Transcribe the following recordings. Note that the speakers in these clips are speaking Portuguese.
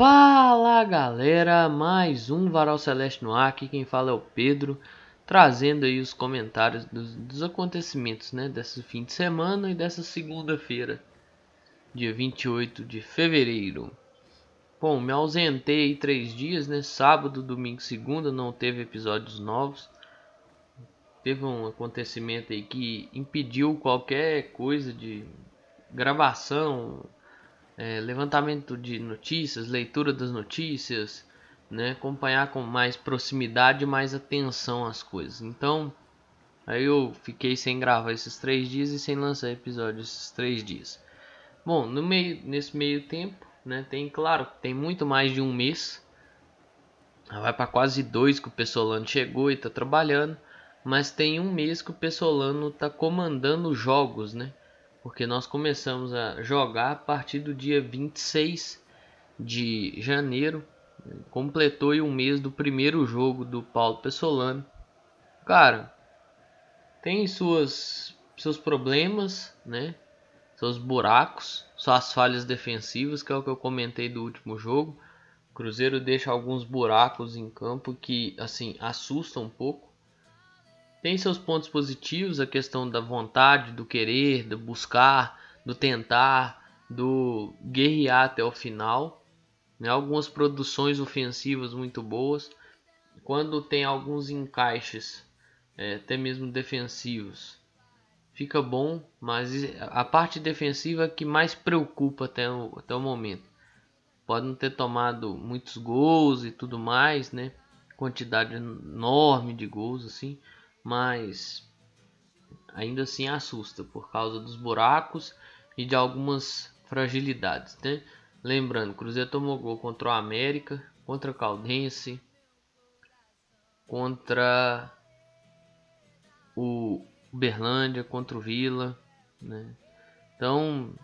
Fala galera, mais um Varal Celeste no ar, aqui quem fala é o Pedro, trazendo aí os comentários dos, dos acontecimentos né, desse fim de semana e dessa segunda-feira, dia 28 de fevereiro. Bom, me ausentei três dias, né, sábado, domingo, segunda, não teve episódios novos. Teve um acontecimento aí que impediu qualquer coisa de gravação, é, levantamento de notícias, leitura das notícias, né, acompanhar com mais proximidade, mais atenção às coisas. Então, aí eu fiquei sem gravar esses três dias e sem lançar episódio esses três dias. Bom, no meio, nesse meio tempo, né, tem claro, tem muito mais de um mês. Vai para quase dois que o Pessolano chegou e está trabalhando, mas tem um mês que o Pessolano está comandando jogos, né? Porque nós começamos a jogar a partir do dia 26 de janeiro. Completou um mês do primeiro jogo do Paulo Pessolano. Cara, tem suas seus problemas, né? Seus buracos, suas falhas defensivas, que é o que eu comentei do último jogo. O Cruzeiro deixa alguns buracos em campo que assim assustam um pouco. Tem seus pontos positivos, a questão da vontade, do querer, do buscar, do tentar, do guerrear até o final. Né? Algumas produções ofensivas muito boas. Quando tem alguns encaixes, é, até mesmo defensivos, fica bom, mas a parte defensiva é que mais preocupa até o, até o momento. Pode não ter tomado muitos gols e tudo mais, né? Quantidade enorme de gols assim mas ainda assim assusta por causa dos buracos e de algumas fragilidades, né? Lembrando, Cruzeiro tomou gol contra o América, contra o Caldense, contra o Berlândia, contra o Vila, né? Então,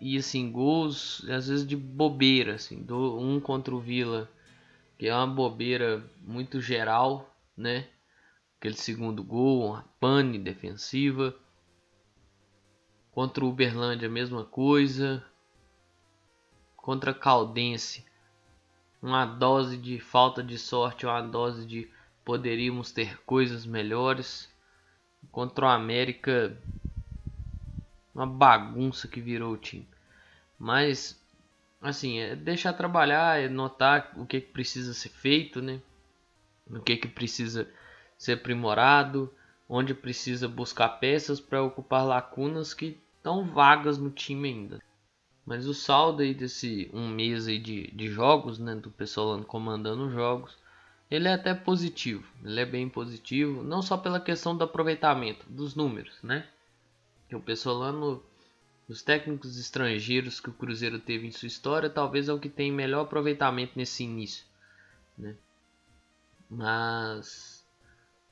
e assim, gols às vezes de bobeira, assim, do, um contra o Vila, que é uma bobeira muito geral, né? Aquele segundo gol, uma pane defensiva. Contra o Uberlândia, a mesma coisa. Contra a Caldense, uma dose de falta de sorte, uma dose de poderíamos ter coisas melhores. Contra o América, uma bagunça que virou o time. Mas, assim, é deixar trabalhar, é notar o que, que precisa ser feito, né? O que, que precisa ser aprimorado, onde precisa buscar peças para ocupar lacunas que estão vagas no time ainda. Mas o saldo aí desse um mês aí de, de jogos, né, do pessoal comandando jogos, ele é até positivo, ele é bem positivo, não só pela questão do aproveitamento, dos números, né? Que o Pessolano, os técnicos estrangeiros que o Cruzeiro teve em sua história, talvez é o que tem melhor aproveitamento nesse início, né? Mas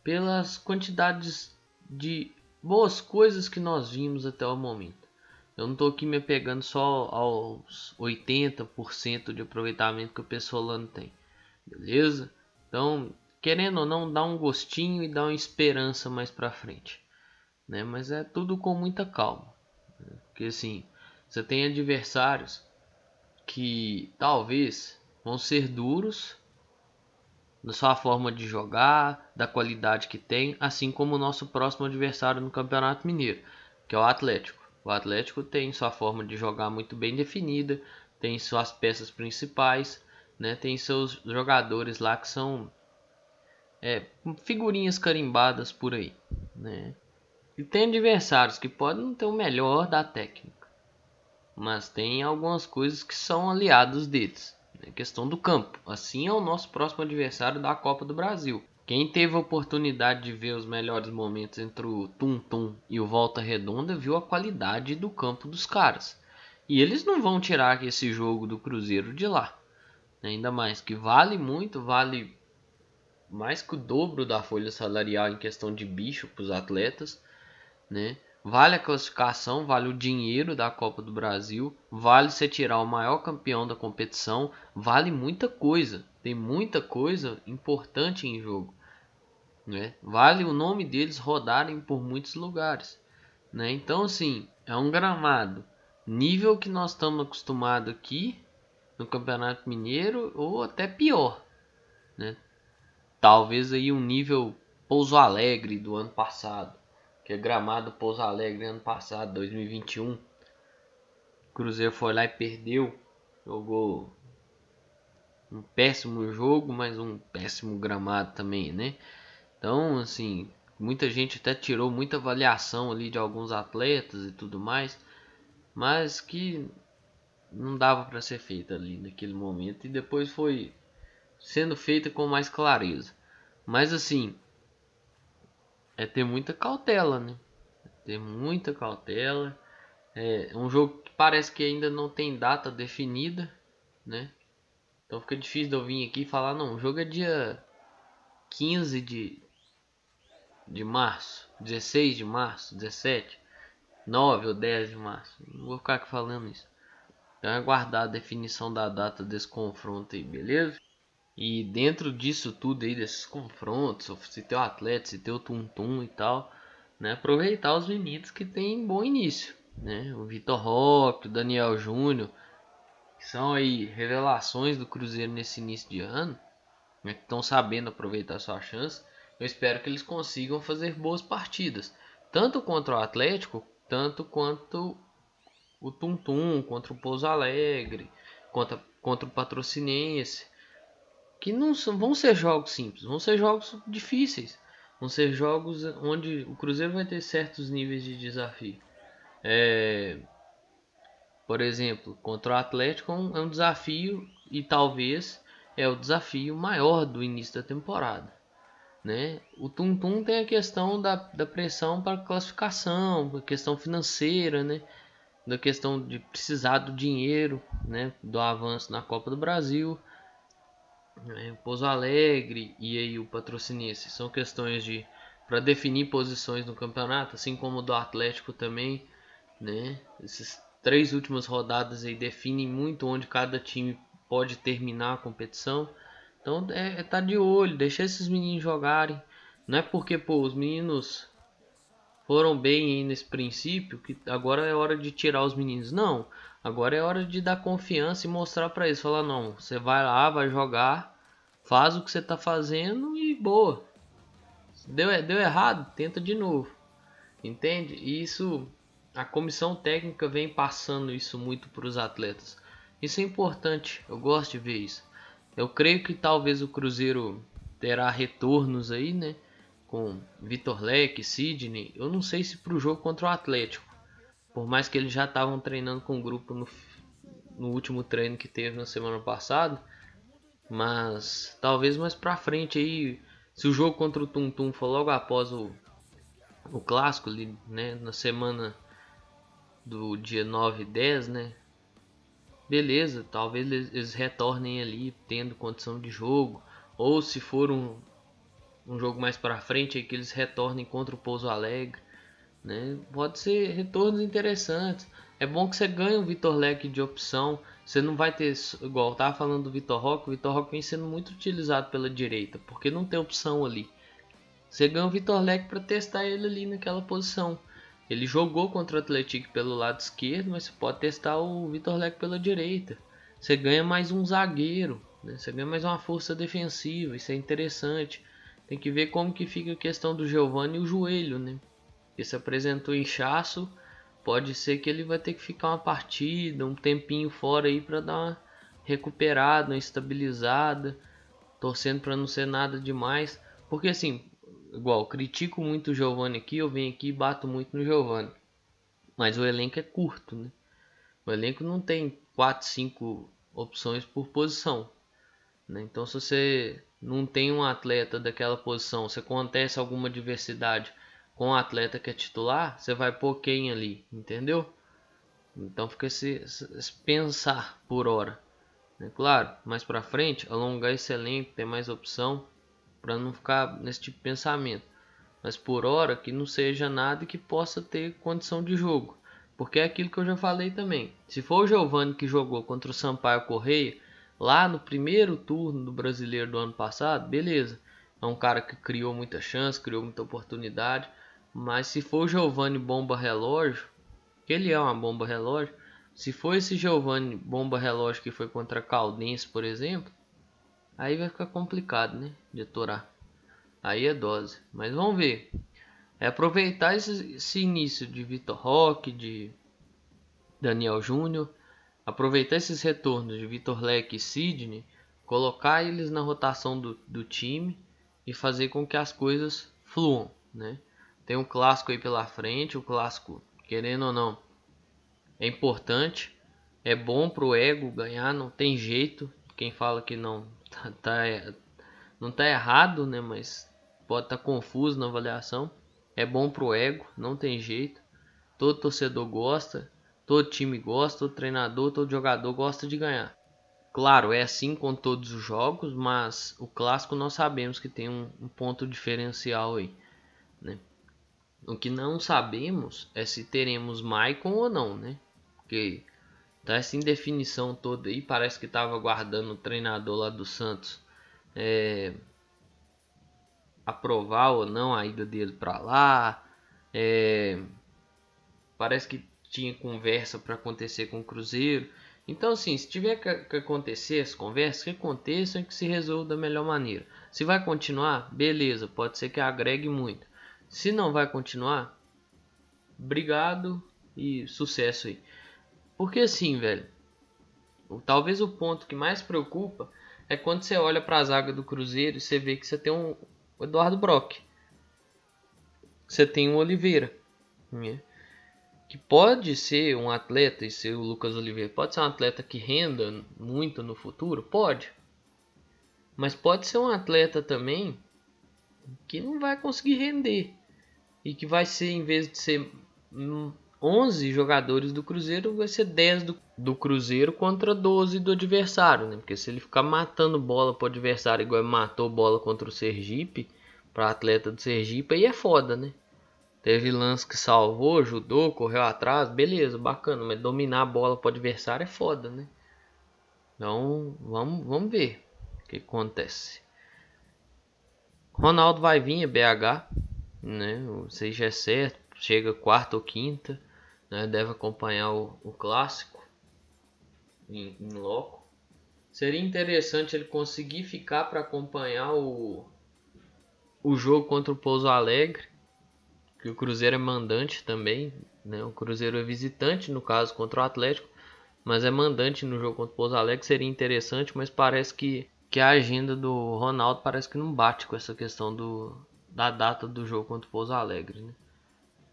pelas quantidades de boas coisas que nós vimos até o momento. Eu não estou aqui me pegando só aos 80% de aproveitamento que o Pessolano tem. Beleza? Então, querendo ou não, dá um gostinho e dá uma esperança mais para frente. Né? Mas é tudo com muita calma. Né? Porque assim, você tem adversários que talvez vão ser duros da sua forma de jogar, da qualidade que tem, assim como o nosso próximo adversário no Campeonato Mineiro, que é o Atlético. O Atlético tem sua forma de jogar muito bem definida, tem suas peças principais, né? tem seus jogadores lá que são é, figurinhas carimbadas por aí. Né? E tem adversários que podem não ter o melhor da técnica, mas tem algumas coisas que são aliados deles. É questão do campo. Assim é o nosso próximo adversário da Copa do Brasil. Quem teve a oportunidade de ver os melhores momentos entre o Tum Tum e o Volta Redonda viu a qualidade do campo dos caras. E eles não vão tirar esse jogo do Cruzeiro de lá. Ainda mais que vale muito, vale mais que o dobro da folha salarial em questão de bicho para os atletas, né? Vale a classificação, vale o dinheiro da Copa do Brasil, vale você tirar o maior campeão da competição, vale muita coisa. Tem muita coisa importante em jogo. Né? Vale o nome deles rodarem por muitos lugares. Né? Então, assim, é um gramado nível que nós estamos acostumados aqui no Campeonato Mineiro ou até pior, né? Talvez aí um nível Pouso Alegre do ano passado, gramado Pouso Alegre ano passado, 2021. O Cruzeiro foi lá e perdeu, jogou um péssimo jogo, mas um péssimo gramado também, né? Então, assim, muita gente até tirou muita avaliação ali de alguns atletas e tudo mais, mas que não dava para ser feita ali naquele momento e depois foi sendo feita com mais clareza. Mas assim, é ter muita cautela, né? Ter muita cautela. É um jogo que parece que ainda não tem data definida, né? Então fica difícil de eu vir aqui e falar, não, o jogo é dia 15 de, de março, 16 de março, 17, 9 ou 10 de março. Não vou ficar aqui falando isso. Então é aguardar a definição da data desse confronto aí, beleza? E dentro disso tudo aí, desses confrontos, se tem o atleta, se tem o tum-tum e tal, né? Aproveitar os meninos que tem bom início, né? O Vitor Roque, o Daniel Júnior, que são aí revelações do Cruzeiro nesse início de ano, né? Que estão sabendo aproveitar sua chance. Eu espero que eles consigam fazer boas partidas, tanto contra o Atlético, tanto quanto o Tum Tum, contra o Pouso Alegre, contra, contra o Patrocinense que não são, vão ser jogos simples, vão ser jogos difíceis, vão ser jogos onde o Cruzeiro vai ter certos níveis de desafio. É, por exemplo, contra o Atlético é um, é desafio e talvez é o desafio maior do início da temporada. Né? O Tum Tum tem a questão da, da pressão para classificação, a questão financeira, né? da questão de precisar do dinheiro, né? do avanço na Copa do Brasil é, Pouso Alegre e aí o Patrocinense são questões de para definir posições no campeonato, assim como do Atlético também, né? Essas três últimas rodadas aí definem muito onde cada time pode terminar a competição. Então é, é tá de olho, deixa esses meninos jogarem. Não é porque pô, os meninos foram bem aí nesse princípio que agora é hora de tirar os meninos. Não, agora é hora de dar confiança e mostrar para eles, falar não, você vai lá, vai jogar Faz o que você está fazendo e boa. Deu, deu errado, tenta de novo. Entende? E isso, a comissão técnica vem passando isso muito para os atletas. Isso é importante, eu gosto de ver isso. Eu creio que talvez o Cruzeiro terá retornos aí, né? Com Vitor Leque, Sidney. Eu não sei se para o jogo contra o Atlético. Por mais que eles já estavam treinando com o grupo no, no último treino que teve na semana passada. Mas talvez mais pra frente aí, se o jogo contra o Tum Tum for logo após o, o clássico ali, né, na semana do dia 9 e 10, né? Beleza, talvez eles retornem ali tendo condição de jogo, ou se for um, um jogo mais para frente aí que eles retornem contra o Pouso Alegre, né? Pode ser retornos interessantes. É bom que você ganhe o Vitor Leque de opção. Você não vai ter, igual tava falando do Vitor Roque, o Vitor Roque vem sendo muito utilizado pela direita, porque não tem opção ali. Você ganha o Vitor Leque para testar ele ali naquela posição. Ele jogou contra o Atlético pelo lado esquerdo, mas você pode testar o Vitor Leque pela direita. Você ganha mais um zagueiro, né? você ganha mais uma força defensiva, isso é interessante. Tem que ver como que fica a questão do Giovanni e o joelho, né? Ele se apresentou inchaço pode ser que ele vai ter que ficar uma partida, um tempinho fora aí para dar uma recuperada, uma estabilizada, torcendo para não ser nada demais, porque assim, igual, critico muito o Giovani aqui, eu venho aqui e bato muito no Giovani. Mas o elenco é curto, né? O elenco não tem 4, 5 opções por posição. Né? Então se você não tem um atleta daquela posição, se acontece alguma diversidade com o atleta que é titular, você vai pôr quem ali, entendeu? Então fica esse, esse pensar por hora. É claro, mais para frente, alongar esse elenco, ter mais opção, para não ficar nesse tipo de pensamento. Mas por hora que não seja nada que possa ter condição de jogo. Porque é aquilo que eu já falei também. Se for o Giovani que jogou contra o Sampaio Correia, lá no primeiro turno do brasileiro do ano passado, beleza. É um cara que criou muita chance, criou muita oportunidade. Mas se for o Giovanni bomba relógio, que ele é uma bomba relógio, Se for esse Giovanni bomba relógio que foi contra a Caldense, por exemplo, aí vai ficar complicado, né? De atorar. Aí é dose. Mas vamos ver. É aproveitar esse, esse início de Vitor Roque, de Daniel Júnior, aproveitar esses retornos de Vitor Leque e Sidney, colocar eles na rotação do, do time e fazer com que as coisas fluam, né? Tem um clássico aí pela frente, o clássico, querendo ou não, é importante, é bom pro ego ganhar, não tem jeito. Quem fala que não tá, tá não tá errado, né? Mas pode estar tá confuso na avaliação. É bom pro ego, não tem jeito. Todo torcedor gosta, todo time gosta, todo treinador, todo jogador gosta de ganhar. Claro, é assim com todos os jogos, mas o clássico nós sabemos que tem um, um ponto diferencial aí. Né? O que não sabemos é se teremos Maicon ou não, né? Porque tá essa indefinição toda aí, parece que estava aguardando o treinador lá do Santos é, aprovar ou não a ida dele para lá. É, parece que tinha conversa para acontecer com o Cruzeiro. Então, assim, se tiver que, que acontecer as conversas, que aconteçam e que se resolva da melhor maneira. Se vai continuar, beleza, pode ser que agregue muito. Se não vai continuar, obrigado e sucesso aí. Porque assim, velho, talvez o ponto que mais preocupa é quando você olha para a zaga do Cruzeiro e você vê que você tem um Eduardo Brock. Você tem um Oliveira. Né? Que pode ser um atleta, e ser o Lucas Oliveira, pode ser um atleta que renda muito no futuro? Pode. Mas pode ser um atleta também que não vai conseguir render. E que vai ser, em vez de ser 11 jogadores do Cruzeiro, vai ser 10 do, do Cruzeiro contra 12 do adversário, né? Porque se ele ficar matando bola pro adversário igual matou bola contra o Sergipe, para atleta do Sergipe, aí é foda, né? Teve lance que salvou, ajudou, correu atrás, beleza, bacana, mas dominar a bola pro adversário é foda, né? Então, vamos, vamos ver o que acontece. Ronaldo vai vir, é BH, né? Seja é certo, chega quarta ou quinta né, deve acompanhar o, o clássico em, em, loco. Seria interessante ele conseguir ficar para acompanhar o, o jogo contra o Pouso Alegre, que o Cruzeiro é mandante também, né? O Cruzeiro é visitante no caso contra o Atlético, mas é mandante no jogo contra o Pouso Alegre, seria interessante, mas parece que, que a agenda do Ronaldo parece que não bate com essa questão do, da data do jogo contra o Pouso Alegre, né?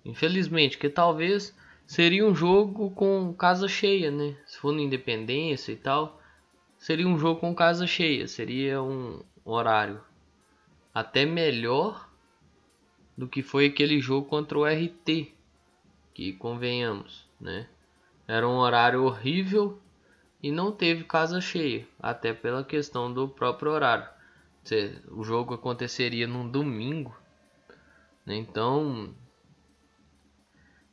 Infelizmente, que talvez seria um jogo com casa cheia, né? Se for no Independência e tal, seria um jogo com casa cheia, seria um horário até melhor do que foi aquele jogo contra o RT, que convenhamos, né? Era um horário horrível e não teve casa cheia, até pela questão do próprio horário. O jogo aconteceria num domingo, né? então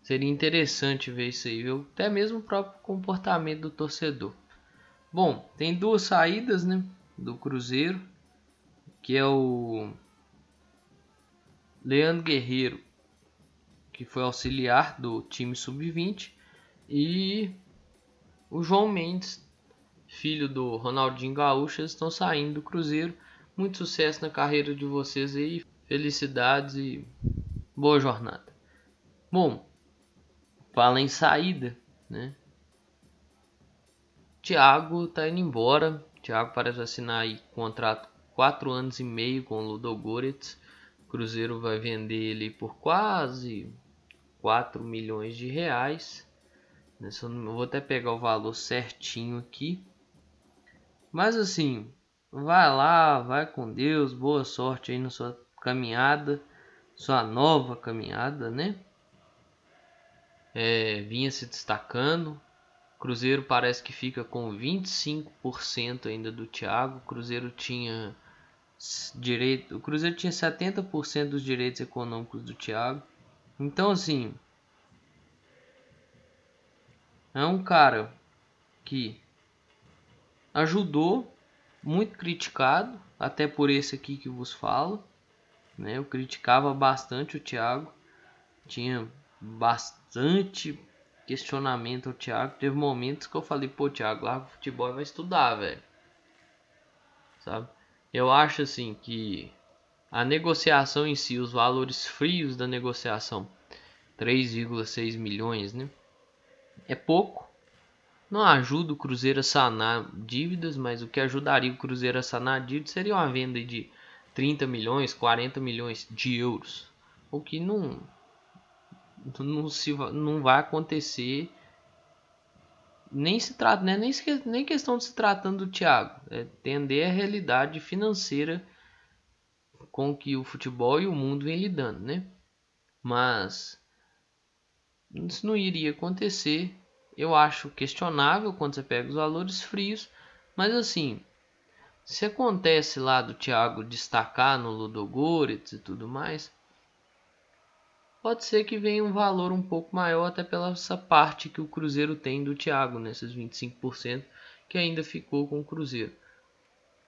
Seria interessante ver isso aí, viu? Até mesmo o próprio comportamento do torcedor. Bom, tem duas saídas, né? Do Cruzeiro, que é o Leandro Guerreiro, que foi auxiliar do time sub-20, e o João Mendes, filho do Ronaldinho Gaúcho, estão saindo do Cruzeiro. Muito sucesso na carreira de vocês aí, felicidades e boa jornada. Bom, fala em saída, né? Thiago tá indo embora. Thiago parece assinar aí contrato 4 anos e meio com o Ludogorets. Cruzeiro vai vender ele por quase 4 milhões de reais. Né? Eu vou até pegar o valor certinho aqui. Mas assim, vai lá, vai com Deus, boa sorte aí na sua caminhada, sua nova caminhada, né? é, vinha se destacando. Cruzeiro parece que fica com 25% ainda do Thiago. Cruzeiro tinha direito, o Cruzeiro tinha 70% dos direitos econômicos do Thiago. Então assim, é um cara que ajudou, muito criticado, até por esse aqui que vos falo, né? Eu criticava bastante o Thiago, tinha bastante questionamento ao Thiago. Teve momentos que eu falei, pô, Thiago, larga o futebol e vai estudar, velho. Sabe? Eu acho assim que a negociação em si, os valores frios da negociação, 3,6 milhões, né? É pouco. Não ajuda o Cruzeiro a sanar dívidas, mas o que ajudaria o Cruzeiro a sanar dívidas seria uma venda de 30 milhões, 40 milhões de euros. O que não não, se, não vai acontecer nem se trata né? nem, nem questão de se tratando do Thiago é entender a realidade financeira com que o futebol e o mundo vem lidando né mas isso não iria acontecer eu acho questionável quando você pega os valores frios mas assim se acontece lá do Thiago destacar no Ludogorets e tudo mais pode ser que venha um valor um pouco maior até pela essa parte que o Cruzeiro tem do Thiago, nesses 25% que ainda ficou com o Cruzeiro.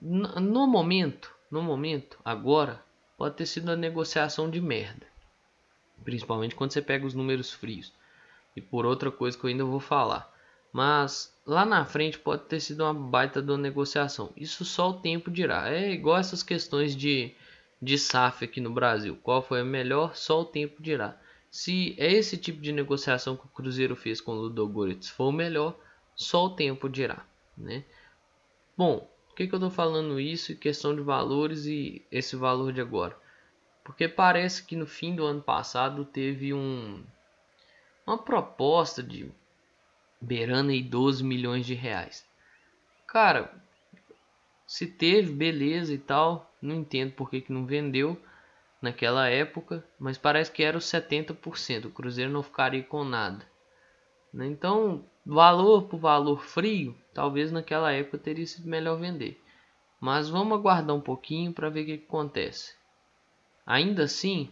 No momento, no momento, agora, pode ter sido uma negociação de merda. Principalmente quando você pega os números frios. E por outra coisa que eu ainda vou falar. Mas lá na frente pode ter sido uma baita de uma negociação. Isso só o tempo dirá. É igual essas questões de de SAF aqui no Brasil. Qual foi a melhor? Só o tempo dirá. Se é esse tipo de negociação que o Cruzeiro fez com o Ludogorets for o melhor, só o tempo dirá. Né? Bom, por que, que eu estou falando isso? Questão de valores e esse valor de agora. Porque parece que no fim do ano passado teve um, uma proposta de beirando aí 12 milhões de reais. Cara, se teve, beleza e tal. Não entendo por que, que não vendeu naquela época, mas parece que era os 70%. O Cruzeiro não ficaria com nada. Né? Então, valor por valor frio, talvez naquela época teria sido melhor vender. Mas vamos aguardar um pouquinho para ver o que, que acontece. Ainda assim,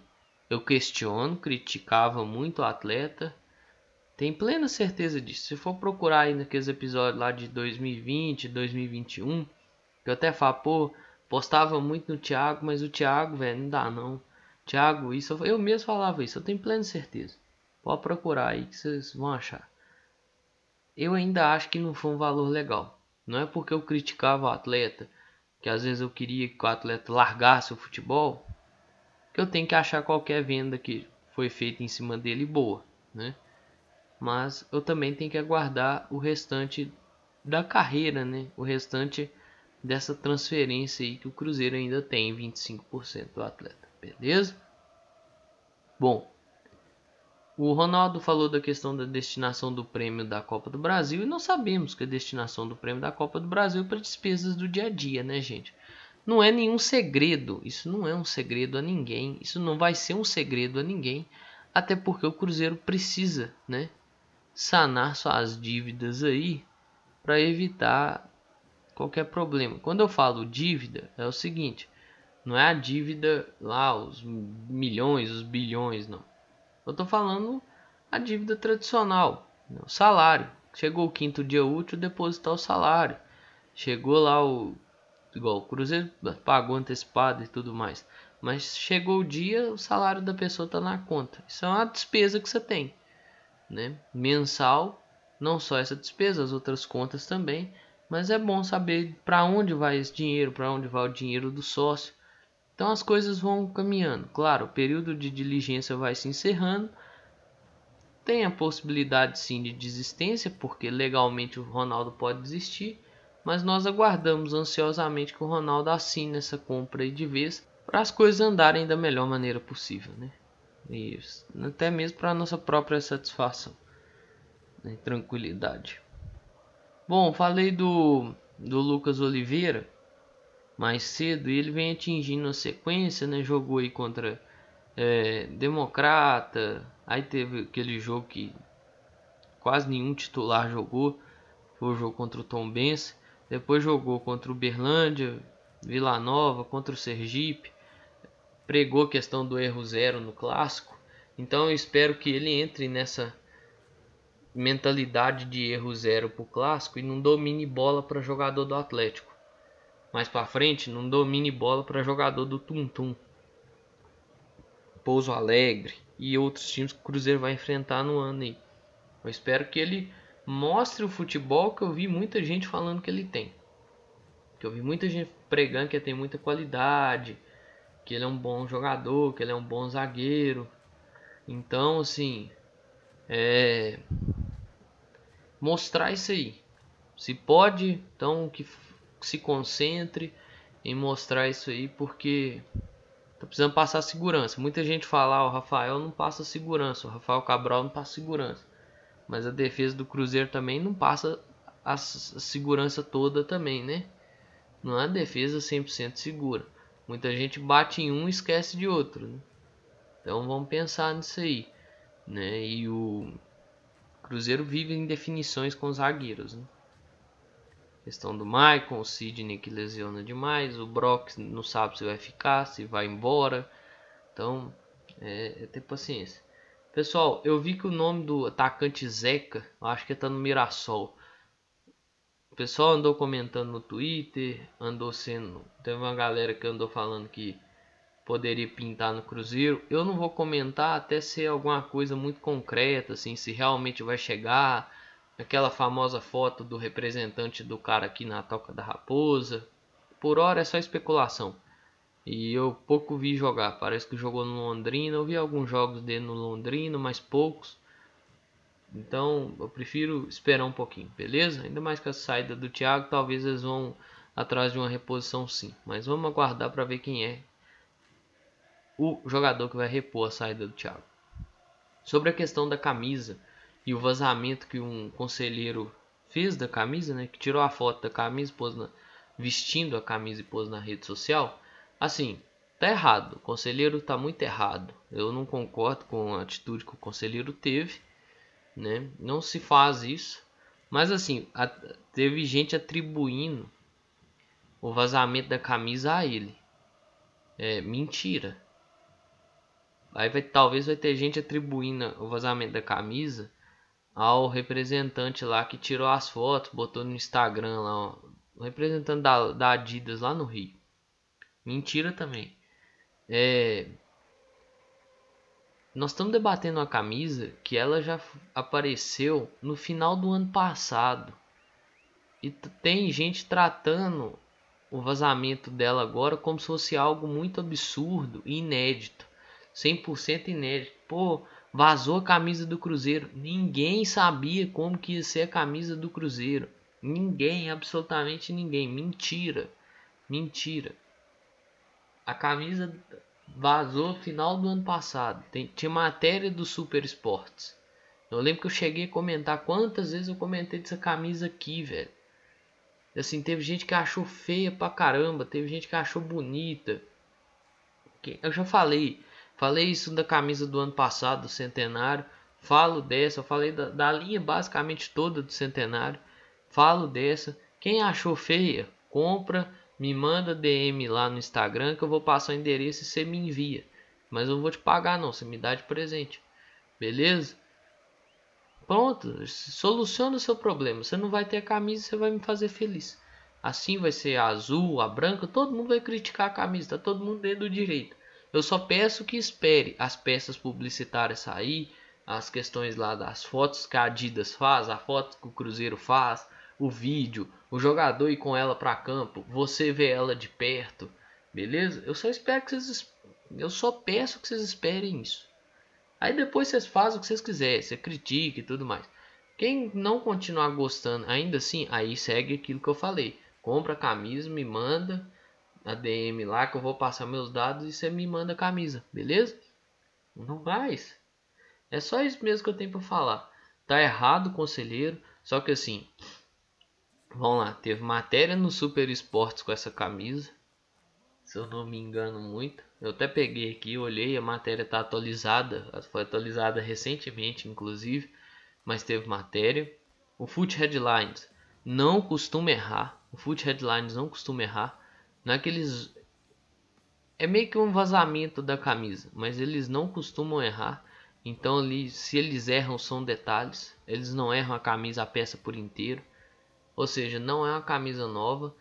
eu questiono, criticava muito o atleta. Tem plena certeza disso. Se for procurar aí naqueles episódios lá de 2020, 2021, eu até falo, pô, postava muito no Thiago, mas o Thiago, velho, não dá não. Thiago, isso eu mesmo falava isso, eu tenho plena certeza. Pode procurar aí que vocês vão achar. Eu ainda acho que não foi um valor legal. Não é porque eu criticava o atleta, que às vezes eu queria que o atleta largasse o futebol, que eu tenho que achar qualquer venda que foi feita em cima dele boa, né? Mas eu também tenho que aguardar o restante da carreira, né? O restante dessa transferência aí que o Cruzeiro ainda tem 25% do atleta, beleza? Bom, o Ronaldo falou da questão da destinação do prêmio da Copa do Brasil e nós sabemos que a destinação do prêmio da Copa do Brasil é para despesas do dia a dia, né, gente? Não é nenhum segredo, isso não é um segredo a ninguém, isso não vai ser um segredo a ninguém, até porque o Cruzeiro precisa, né, sanar suas dívidas aí para evitar qualquer problema. Quando eu falo dívida, é o seguinte: não é a dívida lá, os milhões, os bilhões, não. Eu estou falando a dívida tradicional, né? o salário. Chegou o quinto dia útil, depositar o salário. Chegou lá o. Igual o Cruzeiro pagou antecipado e tudo mais. Mas chegou o dia, o salário da pessoa está na conta. Isso é uma despesa que você tem. Né? Mensal, não só essa despesa, as outras contas também mas é bom saber para onde vai esse dinheiro, para onde vai o dinheiro do sócio. Então as coisas vão caminhando. Claro, o período de diligência vai se encerrando. Tem a possibilidade sim de desistência, porque legalmente o Ronaldo pode desistir, mas nós aguardamos ansiosamente que o Ronaldo assine essa compra de vez para as coisas andarem da melhor maneira possível, né? Isso, até mesmo para nossa própria satisfação, né? tranquilidade. Bom, falei do, do Lucas Oliveira mais cedo e ele vem atingindo a sequência, né? Jogou aí contra é, Democrata, aí teve aquele jogo que quase nenhum titular jogou, foi o jogo contra o Tom Benz, depois jogou contra o Berlândia, Vila Nova, contra o Sergipe, pregou a questão do erro zero no clássico, então eu espero que ele entre nessa mentalidade de erro zero pro clássico e não domine bola para jogador do Atlético. Mais para frente, não domine bola para jogador do Tum Tum. Pouso Alegre e outros times que o Cruzeiro vai enfrentar no ano aí. Eu espero que ele mostre o futebol que eu vi muita gente falando que ele tem. Que eu vi muita gente pregando que ele tem muita qualidade, que ele é um bom jogador, que ele é um bom zagueiro. Então, assim, é mostrar isso aí. Se pode, então que se concentre em mostrar isso aí, porque tá precisando passar segurança. Muita gente fala, ah, o Rafael não passa segurança, o Rafael Cabral não passa segurança. Mas a defesa do Cruzeiro também não passa a segurança toda também, né? Não é defesa 100% segura. Muita gente bate em um e esquece de outro. Né? Então vamos pensar nisso aí. Né? E o Cruzeiro vive em definições com os zagueiros. Né? Questão do Maicon, o Sidney que lesiona demais, o Brock não sabe se vai ficar, se vai embora. Então é, é ter paciência. Pessoal, eu vi que o nome do atacante Zeca, acho que está no Mirassol. Pessoal andou comentando no Twitter, andou sendo. Teve uma galera que andou falando que poderia pintar no Cruzeiro. Eu não vou comentar até ser alguma coisa muito concreta, assim, se realmente vai chegar, aquela famosa foto do representante do cara aqui na Toca da Raposa. Por hora é só especulação. E eu pouco vi jogar. Parece que jogou no Londrina. Eu vi alguns jogos dele no Londrina, mas poucos. Então eu prefiro esperar um pouquinho, beleza? Ainda mais com a saída do Thiago, talvez eles vão atrás de uma reposição sim. Mas vamos aguardar para ver quem é o jogador que vai repor a saída do Thiago. Sobre a questão da camisa, e o vazamento que um conselheiro fez da camisa, né, que tirou a foto da camisa, pôs na, vestindo a camisa e pôs na rede social, assim, tá errado. O conselheiro tá muito errado. Eu não concordo com a atitude que o conselheiro teve, né? Não se faz isso. Mas assim, a, teve gente atribuindo o vazamento da camisa a ele. É mentira. Aí vai, talvez vai ter gente atribuindo o vazamento da camisa ao representante lá que tirou as fotos, botou no Instagram lá, ó, o representante da, da Adidas lá no Rio. Mentira também. É, nós estamos debatendo uma camisa que ela já apareceu no final do ano passado. E tem gente tratando o vazamento dela agora como se fosse algo muito absurdo e inédito. 100% inédito. Pô, Vazou a camisa do Cruzeiro. Ninguém sabia como que ia ser a camisa do Cruzeiro. Ninguém, absolutamente ninguém. Mentira. Mentira. A camisa vazou no final do ano passado. Tem, tinha matéria do Super Esportes. Eu lembro que eu cheguei a comentar quantas vezes eu comentei dessa camisa aqui, velho. Assim, teve gente que achou feia pra caramba, teve gente que achou bonita. Eu já falei, Falei isso da camisa do ano passado, do centenário. Falo dessa, falei da, da linha basicamente toda do centenário. Falo dessa. Quem achou feia, compra, me manda DM lá no Instagram que eu vou passar o endereço e você me envia. Mas eu não vou te pagar não, você me dá de presente. Beleza? Pronto, soluciona o seu problema. Você não vai ter a camisa, você vai me fazer feliz. Assim vai ser a azul, a branca, todo mundo vai criticar a camisa, tá todo mundo dentro do direito. Eu só peço que espere as peças publicitárias sair, as questões lá das fotos que a Adidas faz, a foto que o Cruzeiro faz, o vídeo, o jogador ir com ela para campo, você vê ela de perto, beleza? Eu só espero que vocês eu só peço que vocês esperem isso. Aí depois vocês fazem o que vocês quiserem, você critica e tudo mais. Quem não continuar gostando, ainda assim, aí segue aquilo que eu falei. Compra a camisa, me manda na DM lá que eu vou passar meus dados e você me manda a camisa, beleza? Não mais. É só isso mesmo que eu tenho para falar. Tá errado, conselheiro. Só que assim, vamos lá, teve matéria no Super Esportes com essa camisa. Se eu não me engano muito. Eu até peguei aqui, olhei, a matéria tá atualizada. Foi atualizada recentemente, inclusive. Mas teve matéria. O Foot Headlines não costuma errar. O Foot Headlines não costuma errar. Naqueles é, é meio que um vazamento da camisa, mas eles não costumam errar. Então se eles erram são detalhes, eles não erram a camisa a peça por inteiro. Ou seja, não é uma camisa nova.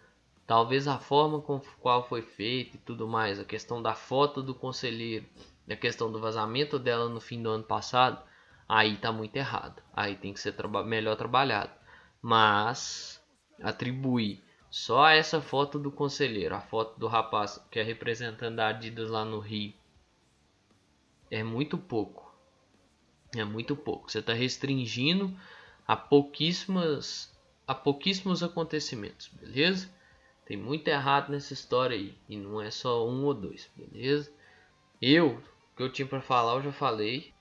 Talvez a forma com qual foi feita e tudo mais, a questão da foto do conselheiro, a questão do vazamento dela no fim do ano passado, aí tá muito errado. Aí tem que ser traba melhor trabalhado. Mas atribuir só essa foto do conselheiro, a foto do rapaz que é representando a Adidas lá no Rio, é muito pouco. É muito pouco. Você está restringindo a pouquíssimas a pouquíssimos acontecimentos, beleza? Tem muito errado nessa história aí e não é só um ou dois, beleza? Eu, o que eu tinha para falar, eu já falei.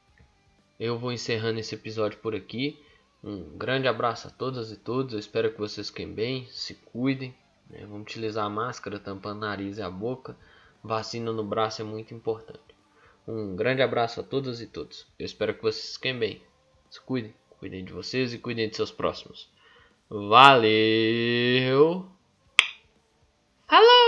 Eu vou encerrando esse episódio por aqui. Um grande abraço a todas e todos. Eu espero que vocês fiquem bem, se cuidem. Né? Vamos utilizar a máscara tampando o nariz e a boca. Vacina no braço é muito importante. Um grande abraço a todas e todos. Eu espero que vocês fiquem bem. Se cuidem, cuidem de vocês e cuidem de seus próximos. Valeu! Falou!